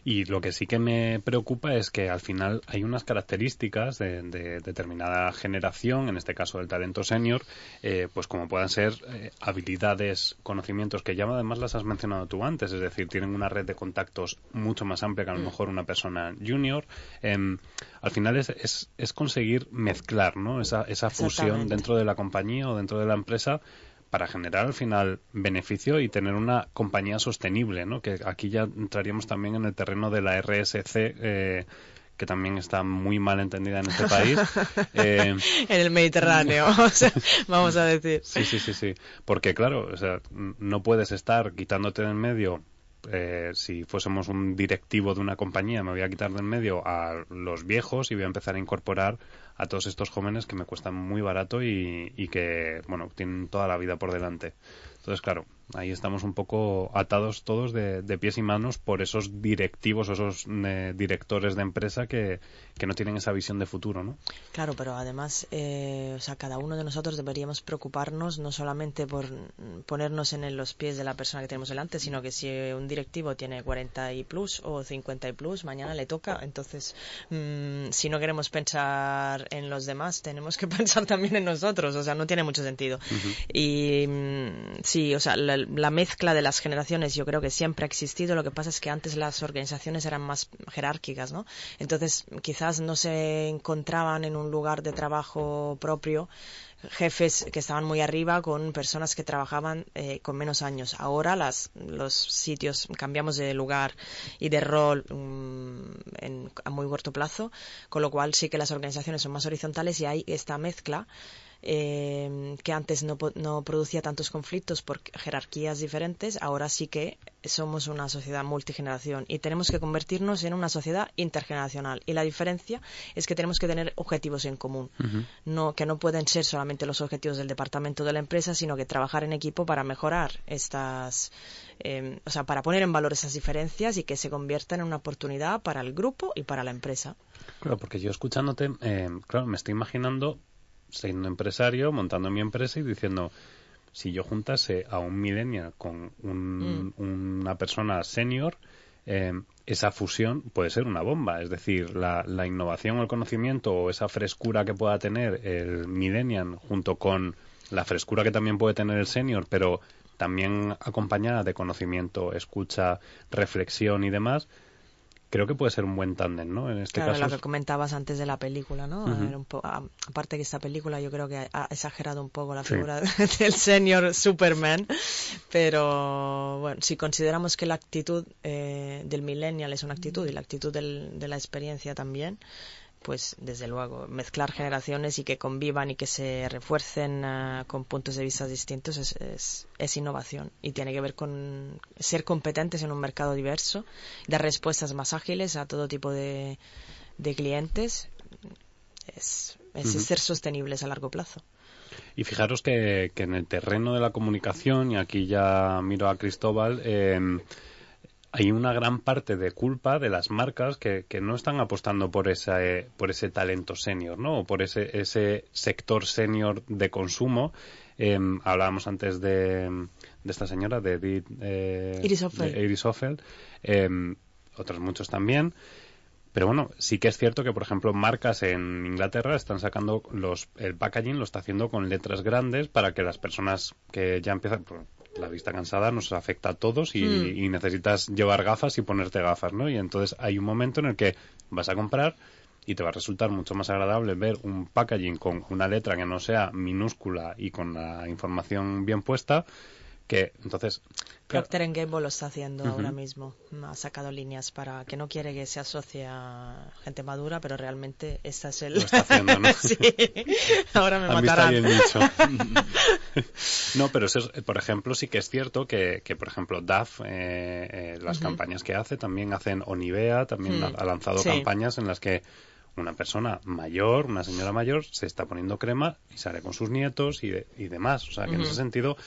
Y lo que sí que me preocupa es que al final hay unas características de, de determinada generación, en este caso del talento senior, eh, pues como puedan ser eh, habilidades, conocimientos que ya además las has mencionado tú antes, es decir, tienen una red de contactos mucho más amplia que a lo mejor una persona junior. Em, al final es, es, es conseguir mezclar ¿no? esa, esa fusión dentro de la compañía o dentro de la empresa para generar al final beneficio y tener una compañía sostenible, ¿no? Que aquí ya entraríamos también en el terreno de la RSC, eh, que también está muy mal entendida en este país. Eh, En el Mediterráneo, o sea, vamos a decir. Sí, sí, sí, sí. Porque, claro, o sea, no puedes estar quitándote de en medio. eh, si fuésemos un directivo de una compañía, me voy a quitar de en medio a los viejos y voy a empezar a incorporar a todos estos jóvenes que me cuestan muy barato y, y que, bueno, tienen toda la vida por delante. Entonces, claro, ahí estamos un poco atados todos de, de pies y manos por esos directivos o esos eh, directores de empresa que, que no tienen esa visión de futuro, ¿no? Claro, pero además, eh, o sea, cada uno de nosotros deberíamos preocuparnos no solamente por ponernos en los pies de la persona que tenemos delante, sino que si un directivo tiene 40 y plus o 50 y plus, mañana le toca. Entonces, mm, si no queremos pensar en los demás, tenemos que pensar también en nosotros. O sea, no tiene mucho sentido. Y mm, sí, o sea, la, la mezcla de las generaciones yo creo que siempre ha existido. Lo que pasa es que antes las organizaciones eran más jerárquicas, ¿no? Entonces, quizás no se encontraban en un lugar de trabajo propio jefes que estaban muy arriba con personas que trabajaban eh, con menos años. Ahora las, los sitios cambiamos de lugar y de rol mm, en- a muy corto plazo, con lo cual sí que las organizaciones son más horizontales y hay esta mezcla eh, que antes no, no producía tantos conflictos por jerarquías diferentes, ahora sí que somos una sociedad multigeneración y tenemos que convertirnos en una sociedad intergeneracional. Y la diferencia es que tenemos que tener objetivos en común, no, que no pueden ser solamente los objetivos del departamento de la empresa, sino que trabajar en equipo para mejorar estas, eh, o sea, para poner en valor esas diferencias y que se conviertan en una oportunidad para el grupo y para la empresa. Claro, porque yo escuchándote, eh, claro, me estoy imaginando siendo empresario, montando mi empresa y diciendo, si yo juntase a un millennial con un- una persona senior, eh, esa fusión puede ser una bomba. Es decir, la, la innovación o el conocimiento o esa frescura que pueda tener el millennial junto con la frescura que también puede tener el senior, pero también acompañada de conocimiento, escucha, reflexión y demás, creo que puede ser un buen tándem, ¿no? En este claro, caso. lo que comentabas antes de la película, ¿no? Ujú. Era un po- a- aparte que esta película yo creo que ha exagerado un poco la Sí. figura del señor Superman, pero bueno, si consideramos que la actitud eh, del millennial es una actitud y la actitud del- de la experiencia también, pues desde luego, mezclar generaciones y que convivan y que se refuercen ah, con puntos de vista distintos es, es, es, innovación y tiene que ver con ser competentes en un mercado diverso, dar respuestas más ágiles a todo tipo de, de clientes, es, es uh -huh. ser sostenibles a largo plazo. Y fijaros que, que, en el terreno de la comunicación, y aquí ya miro a Cristóbal, eh, hay una gran parte de culpa de las marcas que, que no están apostando por ese, por ese talento senior, ¿no? O por ese, ese sector senior de consumo. Eh, hablábamos antes de, de, esta señora, de Edith eh, Iris Offel. De Iris Offel eh, otros muchos también. Pero bueno, sí que es cierto que, por ejemplo, marcas en Inglaterra están sacando los, el packaging, lo está haciendo con letras grandes para que las personas que ya empiezan, la vista cansada nos afecta a todos y, mm. y, necesitas llevar gafas y ponerte gafas, ¿no? Y entonces hay un momento en el que vas a comprar y te va a resultar mucho más agradable ver un packaging con una letra que no sea minúscula y con la información bien puesta que entonces Procter Gamble lo está haciendo uh -huh. ahora mismo ha sacado líneas para que no quiere que se asocie a gente madura pero realmente esta es el lo está haciendo ¿no? sí ahora me matarán bien dicho. no pero eso es, por ejemplo sí que es cierto que, que por ejemplo DAF eh, eh, las uh -huh. campañas que hace también hacen o Nivea también Hmm. ha, ha lanzado Sí. campañas en las que una persona mayor, una señora mayor, se está poniendo crema y sale con sus nietos y, de- y demás. O sea, que en ese sentido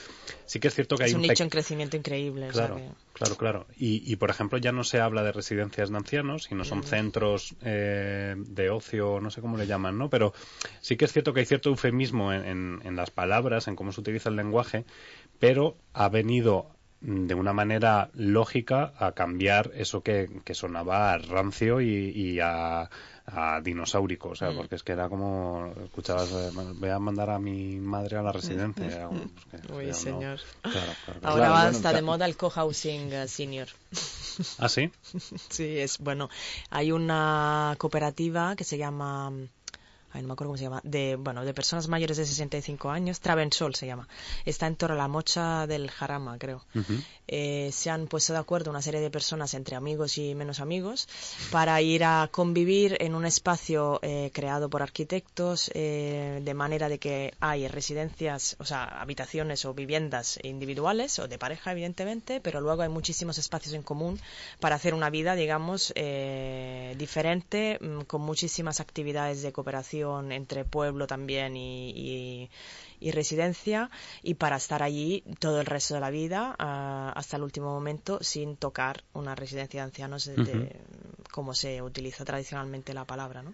sí que es cierto que es hay un nicho en crecimiento increíble o sea Claro, que- claro, claro. Y, y, por ejemplo, ya no se habla de residencias de ancianos, sino son centros eh, de ocio, no sé cómo le llaman, ¿no? Pero sí que es cierto que hay cierto eufemismo en, en- en las palabras, en cómo se utiliza el lenguaje, pero ha venido de una manera lógica a cambiar eso que, que sonaba a rancio y, y a, a dinosaurico, o sea, Mm. porque es que era como, escuchabas, eh, voy a mandar a mi madre a la residencia. era como, pues, que- Uy, no. señor. Claro, claro, claro. ahora Claro, va- bueno, está de moda el cohousing eh, senior ¿Ah, sí? Sí, es bueno. Hay una cooperativa que se llama, ay, no me acuerdo cómo se llama, de bueno, de personas mayores de 65 años, Travensol se llama. Está en Torre la Mocha del Jarama, creo. Eh, se han puesto de acuerdo una serie de personas entre amigos y menos amigos para ir a convivir en un espacio eh, creado por arquitectos eh, de manera de que hay residencias, o sea, habitaciones o viviendas individuales o de pareja, evidentemente, pero luego hay muchísimos espacios en común para hacer una vida, digamos, diferente, mm, con muchísimas actividades de cooperación entre pueblo también y, y- y residencia y para estar allí todo el resto de la vida ah, hasta el último momento sin tocar una residencia de ancianos de, como se utiliza tradicionalmente la palabra, ¿no?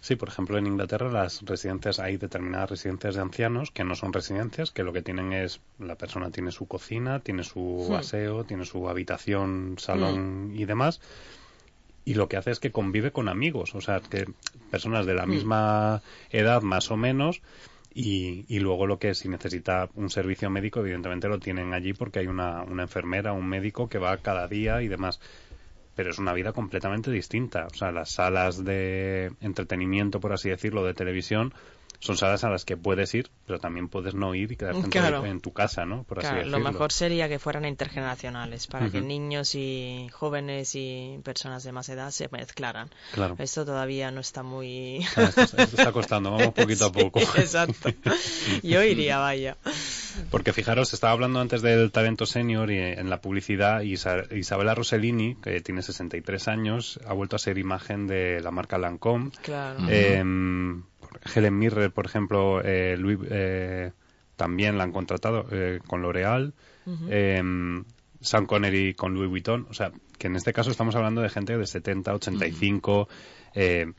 Sí, por ejemplo, en Inglaterra las residencias, hay determinadas residencias de ancianos que no son residencias, que lo que tienen es, la persona tiene su cocina, tiene su Hmm. aseo, tiene su habitación, salón y demás, y lo que hace es que convive con amigos, o sea, que personas de la Hmm. misma edad más o menos, y, y luego lo que si necesita un servicio médico, evidentemente lo tienen allí porque hay una, una enfermera, un médico que va cada día y demás pero es una vida completamente distinta. O sea, las salas de entretenimiento, por así decirlo, de televisión, son salas a las que puedes ir, pero también puedes no ir y quedarte en tu- Claro. en tu casa, ¿no? Por así Claro, lo decirlo. mejor sería que fueran intergeneracionales para que niños y jóvenes y personas de más edad se mezclaran. Claro. Esto todavía no está muy... Ah, esto, esto está costando, vamos poquito a Sí, poco. exacto. Yo iría, vaya. Porque fijaros, estaba hablando antes del talento senior y en la publicidad Isa- Isabela Rossellini, que tiene 63 años, ha vuelto a ser imagen de la marca Lancôme. Claro. Eh, Helen Mirren, por ejemplo, eh, Louis, eh, también la han contratado eh, con L'Oreal. Ujú. eh, Sean Connery con Louis Vuitton. O sea, que en este caso estamos hablando de gente de 70, 85. eh,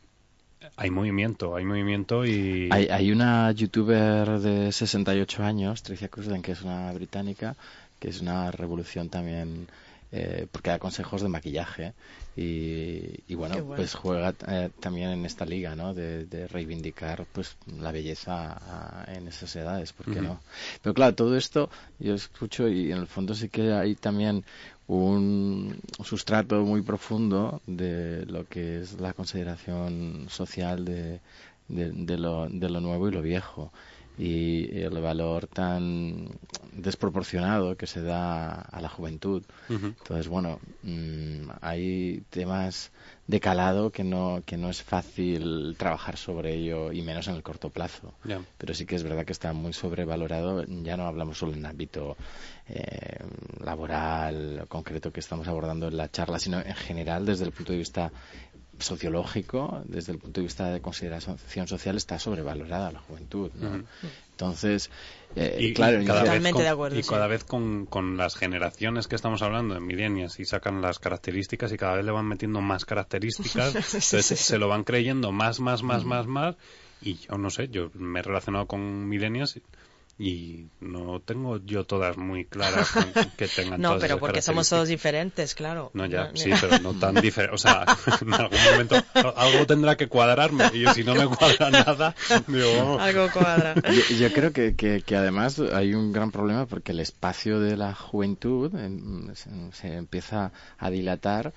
hay movimiento, hay movimiento y... Hay, hay una youtuber de 68 años, Tricia Cruzden, que es una británica, que es una revolución también, eh, porque da consejos de maquillaje y, y bueno, pues juega eh, también en esta liga, ¿no? De, de reivindicar pues la belleza ah, en esas edades, ¿por qué no? Pero claro, todo esto yo escucho y en el fondo sí que hay también un sustrato muy profundo de lo que es la consideración social de, de, de lo, de lo nuevo y lo viejo. Y el valor tan desproporcionado que se da a la juventud. Entonces, bueno, mm, hay temas de calado que no, que no es fácil trabajar sobre ello y menos en el corto plazo. Pero sí que es verdad que está muy sobrevalorado. Ya no hablamos solo en ámbito eh, laboral concreto que estamos abordando en la charla, sino en general desde el punto de vista sociológico, desde el punto de vista de consideración social, está sobrevalorada la juventud. Entonces, eh, y, claro, cada vez con, y cada vez con, con, las generaciones que estamos hablando, en milenias, y sacan las características y cada vez le van metiendo más características, entonces se lo van creyendo más, más, más, más, más. Y yo no sé, yo me he relacionado con milenias y no tengo yo todas muy claras que tengan no pero porque somos todos diferentes claro. No ya sí pero no tan diferentes o sea en algún momento algo tendrá que cuadrarme y si no me cuadra nada digo algo cuadra. Yo, creo que, que, además hay un gran problema porque el espacio de la juventud se empieza a dilatar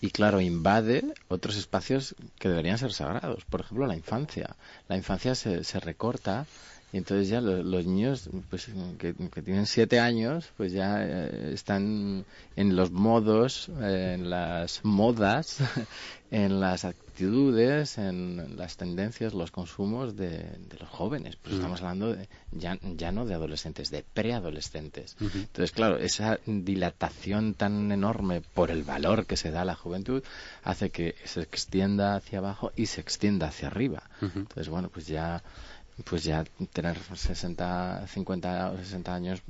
y claro, invade otros espacios que deberían ser sagrados. Por ejemplo, la infancia. La infancia se, se recorta y entonces ya los, niños pues, que, tienen siete años, pues ya eh, están en los modos, en las modas, en las actitudes, en las tendencias, los consumos de, los jóvenes. Pues estamos hablando de, ya, ya no de adolescentes, de preadolescentes. Entonces, claro, esa dilatación tan enorme por el valor que se da a la juventud hace que se extienda hacia abajo y se extienda hacia arriba. Entonces, bueno, pues ya pues ya tener 60, 50 o 60 años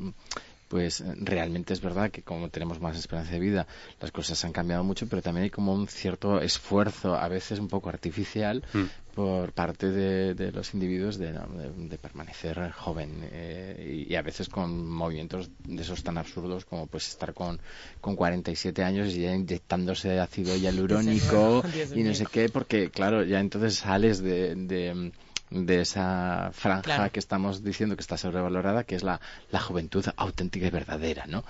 pues realmente es verdad que como tenemos más esperanza de vida, las cosas han cambiado mucho, pero también hay como un cierto esfuerzo, a veces un poco artificial, mm. por parte de, los individuos de, permanecer joven eh, y, a veces con movimientos de esos tan absurdos como pues estar con, con 47 años y ya inyectándose ácido hialurónico y no sé qué, porque claro, ya entonces sales de de esa franja que estamos diciendo que está sobrevalorada, que es la, la juventud auténtica y verdadera, ¿no?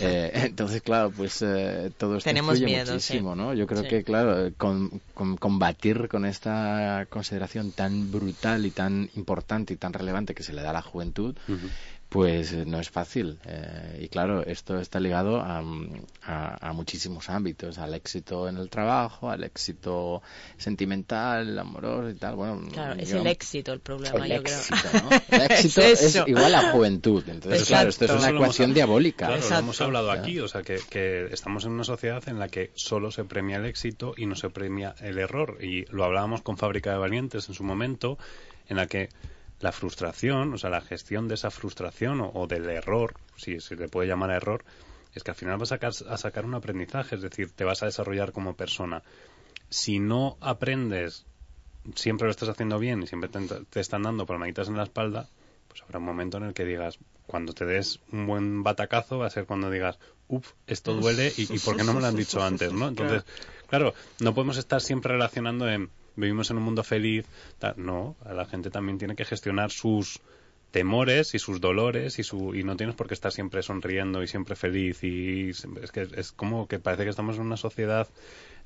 Eh, entonces, claro, pues eh, todo esto Tenemos muchísimo, ¿no? Yo creo que, claro, con, combatir con esta consideración tan brutal y tan importante y tan relevante que se le da a la juventud, pues eh, no es fácil. Eh, y claro, esto está ligado a, a, muchísimos ámbitos, al éxito en el trabajo, al éxito sentimental, amoroso y tal. Bueno, claro, es el éxito el problema, yo éxito, ¿no? El éxito es, igual a juventud. Entonces, claro, esto es una ecuación diabólica. Claro, lo hemos hablado aquí, o sea, que, que estamos en una sociedad en la que solo se premia el éxito y no se premia el error. Y lo hablábamos con Fábrica de Valientes en su momento, en la que la frustración, o sea, la gestión de esa frustración o, del error, si se le puede llamar error, es que al final vas a sacar, a sacar un aprendizaje, es decir, te vas a desarrollar como persona. Si no aprendes, siempre lo estás haciendo bien y siempre te, están dando palmaditas en la espalda, pues habrá un momento en el que digas, cuando te des un buen batacazo, va a ser cuando digas, uff, esto duele y, y, ¿por qué no me lo han dicho antes? ¿no? Entonces, claro, no podemos estar siempre relacionando en vivimos en un mundo feliz. No, la gente también tiene que gestionar sus temores y sus dolores y su y no tienes por qué estar siempre sonriendo y siempre feliz y es que es como que parece que estamos en una sociedad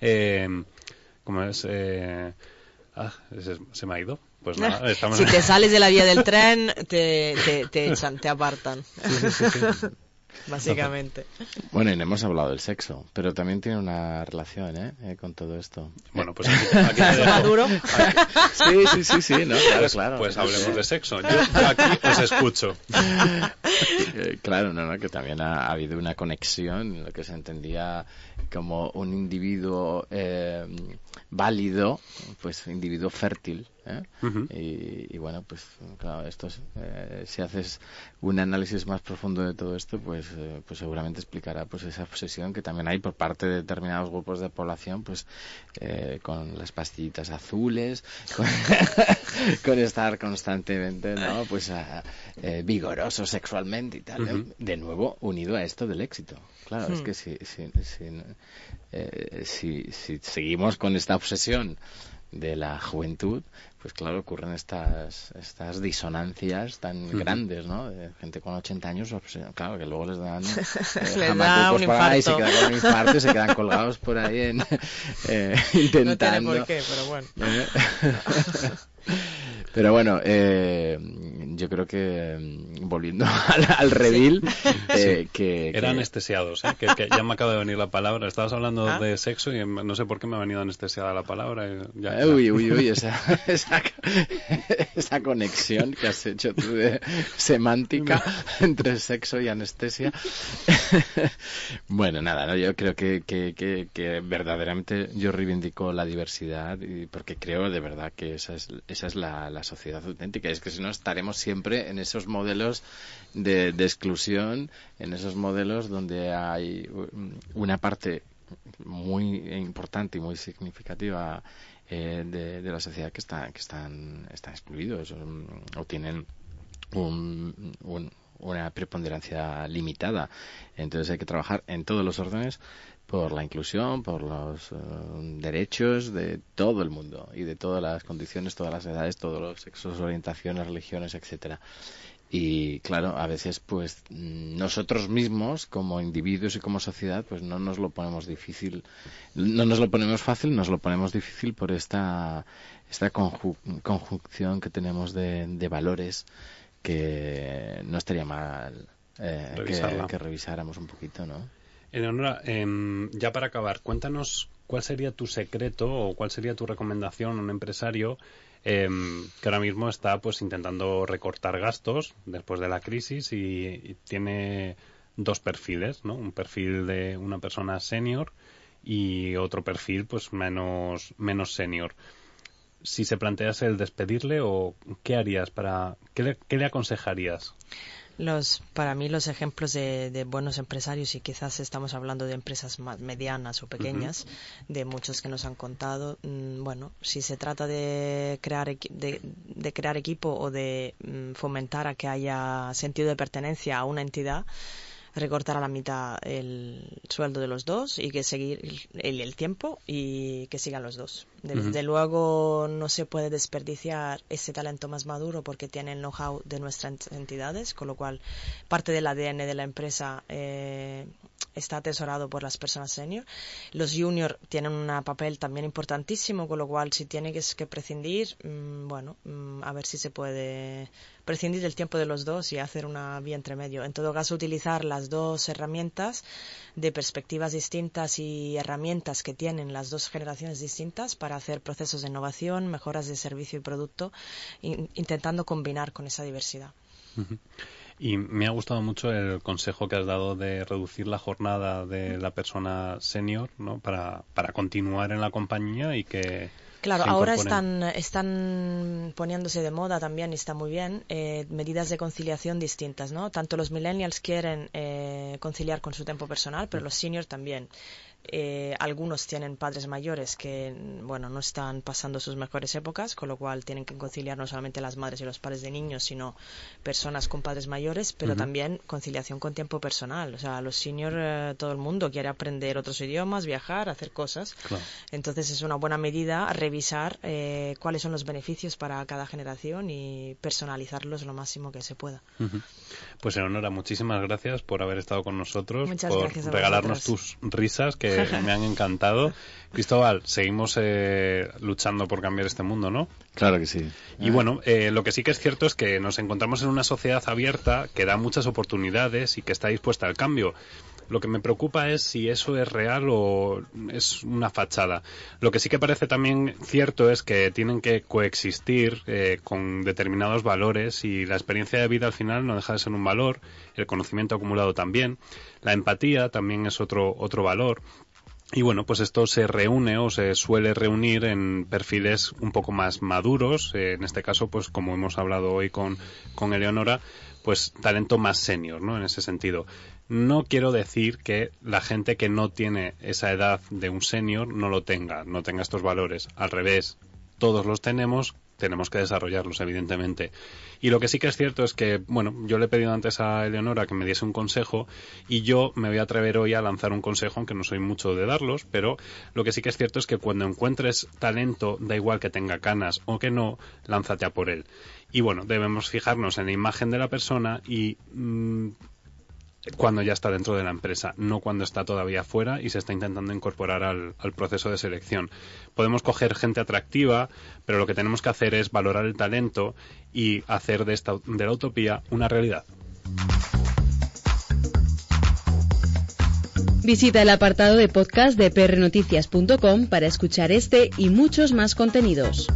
eh, como es eh, ah, se, me ha ido. Pues nada, estamos si te sales de la vía del tren te, te, te echan te apartan. Sí, sí, sí, básicamente. Bueno, y no hemos hablado del sexo, pero también tiene una relación ¿eh? eh con todo esto. Bueno, pues aquí, aquí duro? Sí, sí, sí, sí, no, claro, pues, claro. Pues hablemos de sexo. Yo, aquí os escucho. Eh, claro, no, no, que también ha, habido una conexión en lo que se entendía como un individuo eh, válido, pues individuo fértil, ¿eh? y, bueno, pues claro, esto eh, si haces un análisis más profundo de todo esto, pues, eh, pues seguramente explicará pues esa obsesión que también hay por parte de determinados grupos de población, pues con las pastillitas azules, con, estar constantemente, ¿no? Pues vigoroso sexualmente y tal. De nuevo, unido a esto del éxito. Claro, es hmm. que si, si, si, si seguimos con esta obsesión de la juventud, pues claro, ocurren estas, estas disonancias tan grandes, ¿no? De gente con 80 años, claro, que luego les dan eh, da un infarto. y se quedan con un infarto y se quedan colgados por ahí en, eh, intentando... No tiene por qué, pero bueno. Pero bueno, eh, yo creo que mm, volviendo al, al redil, eh, que, Era que- anestesiados, ¿eh? que, que ya me acaba de venir la palabra. Estabas hablando Ah. de sexo y no sé por qué me ha venido anestesiada la palabra. ya- Eh, Uy, uy, uy, esa, esa, esa conexión que has hecho tú de semántica entre sexo y anestesia. Bueno, nada, ¿no? yo creo que, que, que, que verdaderamente yo reivindico la diversidad y porque creo de verdad que esa es, esa es la, la sociedad auténtica. Es que si no estaremos siempre en esos modelos de, de exclusión, en esos modelos donde hay una parte muy importante y muy significativa eh, de, la sociedad que está que están están excluidos um, o tienen un- una preponderancia limitada. Entonces hay que trabajar en todos los órdenes por la inclusión por los eh, derechos de todo el mundo y de todas las condiciones todas las edades todos los sexos orientaciones religiones etcétera y claro, a veces pues mm, nosotros mismos como individuos y como sociedad pues no nos lo ponemos difícil, no nos lo ponemos fácil, nos lo ponemos difícil por esta esta conju- conjunción que tenemos de, de valores que no estaría mal eh, que, que revisáramos un poquito, ¿no? Eleonora, em, ya para acabar, cuéntanos cuál sería tu secreto o cuál sería tu recomendación a un empresario em, que ahora mismo está pues intentando recortar gastos después de la crisis y, y tiene dos perfiles, ¿no? Un perfil de una persona senior y otro perfil pues menos menos senior. Si se plantease el despedirle o qué harías para qué le aconsejarías? Los, para mí los ejemplos de, de buenos empresarios, y quizás estamos hablando de empresas más medianas o pequeñas, de muchos que nos han contado, mm, bueno, si se trata de crear, de, de crear equipo o de mm, fomentar a que haya sentido de pertenencia a una entidad, recortar a la mitad el sueldo de los dos y que seguir el, el tiempo y que sigan los dos. Desde luego no se puede desperdiciar ese talento más maduro porque tiene el know-how de nuestras entidades, con lo cual parte del ADN de la empresa eh, está atesorado por las personas senior. Los junior tienen un papel también importantísimo, con lo cual si tiene que, que prescindir, mm, bueno, mm, a ver si se puede prescindir del tiempo de los dos y hacer una vía entre medio. En todo caso, utilizar las dos herramientas de perspectivas distintas y herramientas que tienen las dos generaciones distintas para hacer procesos de innovación, mejoras de servicio y producto, in- intentando combinar con esa diversidad. Y me ha gustado mucho el consejo que has dado de reducir la jornada de la persona senior, ¿no? Para, para continuar en la compañía y que Claro, ahora están, están poniéndose de moda también y está muy bien eh, medidas de conciliación distintas, ¿no? Tanto los millennials quieren eh, conciliar con su tiempo personal, pero los seniors también. Eh, algunos tienen padres mayores que, bueno, no están pasando sus mejores épocas, con lo cual tienen que conciliar no solamente las madres y los padres de niños, sino personas con padres mayores, pero también conciliación con tiempo personal. O sea, los seniors, eh, todo el mundo quiere aprender otros idiomas, viajar, hacer cosas. Claro. Entonces es una buena medida revisar eh, cuáles son los beneficios para cada generación y personalizarlos lo máximo que se pueda. Ujú. Pues Eleonora, muchísimas gracias por haber estado con nosotros, Muchas por regalarnos tus risas que me han encantado. Cristóbal, seguimos eh, luchando por cambiar este mundo, ¿no? Claro que sí. Y bueno, eh, lo que sí que es cierto es que nos encontramos en una sociedad abierta que da muchas oportunidades y que está dispuesta al cambio. Lo que me preocupa es si eso es real o es una fachada. Lo que sí que parece también cierto es que tienen que coexistir eh, con determinados valores y la experiencia de vida al final no deja de ser un valor, el conocimiento acumulado también, la empatía también es otro, otro valor. Y bueno, pues esto se reúne o se suele reunir en perfiles un poco más maduros, eh, en este caso, pues como hemos hablado hoy con, con Eleonora, pues talento más senior, ¿no? En ese sentido. No quiero decir que la gente que no tiene esa edad de un senior no lo tenga, no tenga estos valores. Al revés, todos los tenemos, tenemos que desarrollarlos, evidentemente. Y lo que sí que es cierto es que, bueno, yo le he pedido antes a Eleonora que me diese un consejo y yo me voy a atrever hoy a lanzar un consejo, aunque no soy mucho de darlos, pero lo que sí que es cierto es que cuando encuentres talento, da igual que tenga canas o que no, lánzate a por él. Y bueno, debemos fijarnos en la imagen de la persona y mm, cuando ya está dentro de la empresa, no cuando está todavía fuera y se está intentando incorporar al, proceso de selección. Podemos coger gente atractiva, pero lo que tenemos que hacer es valorar el talento y hacer de, esta, de la utopía una realidad. Visita el apartado de podcast de prnoticias.com para escuchar este y muchos más contenidos.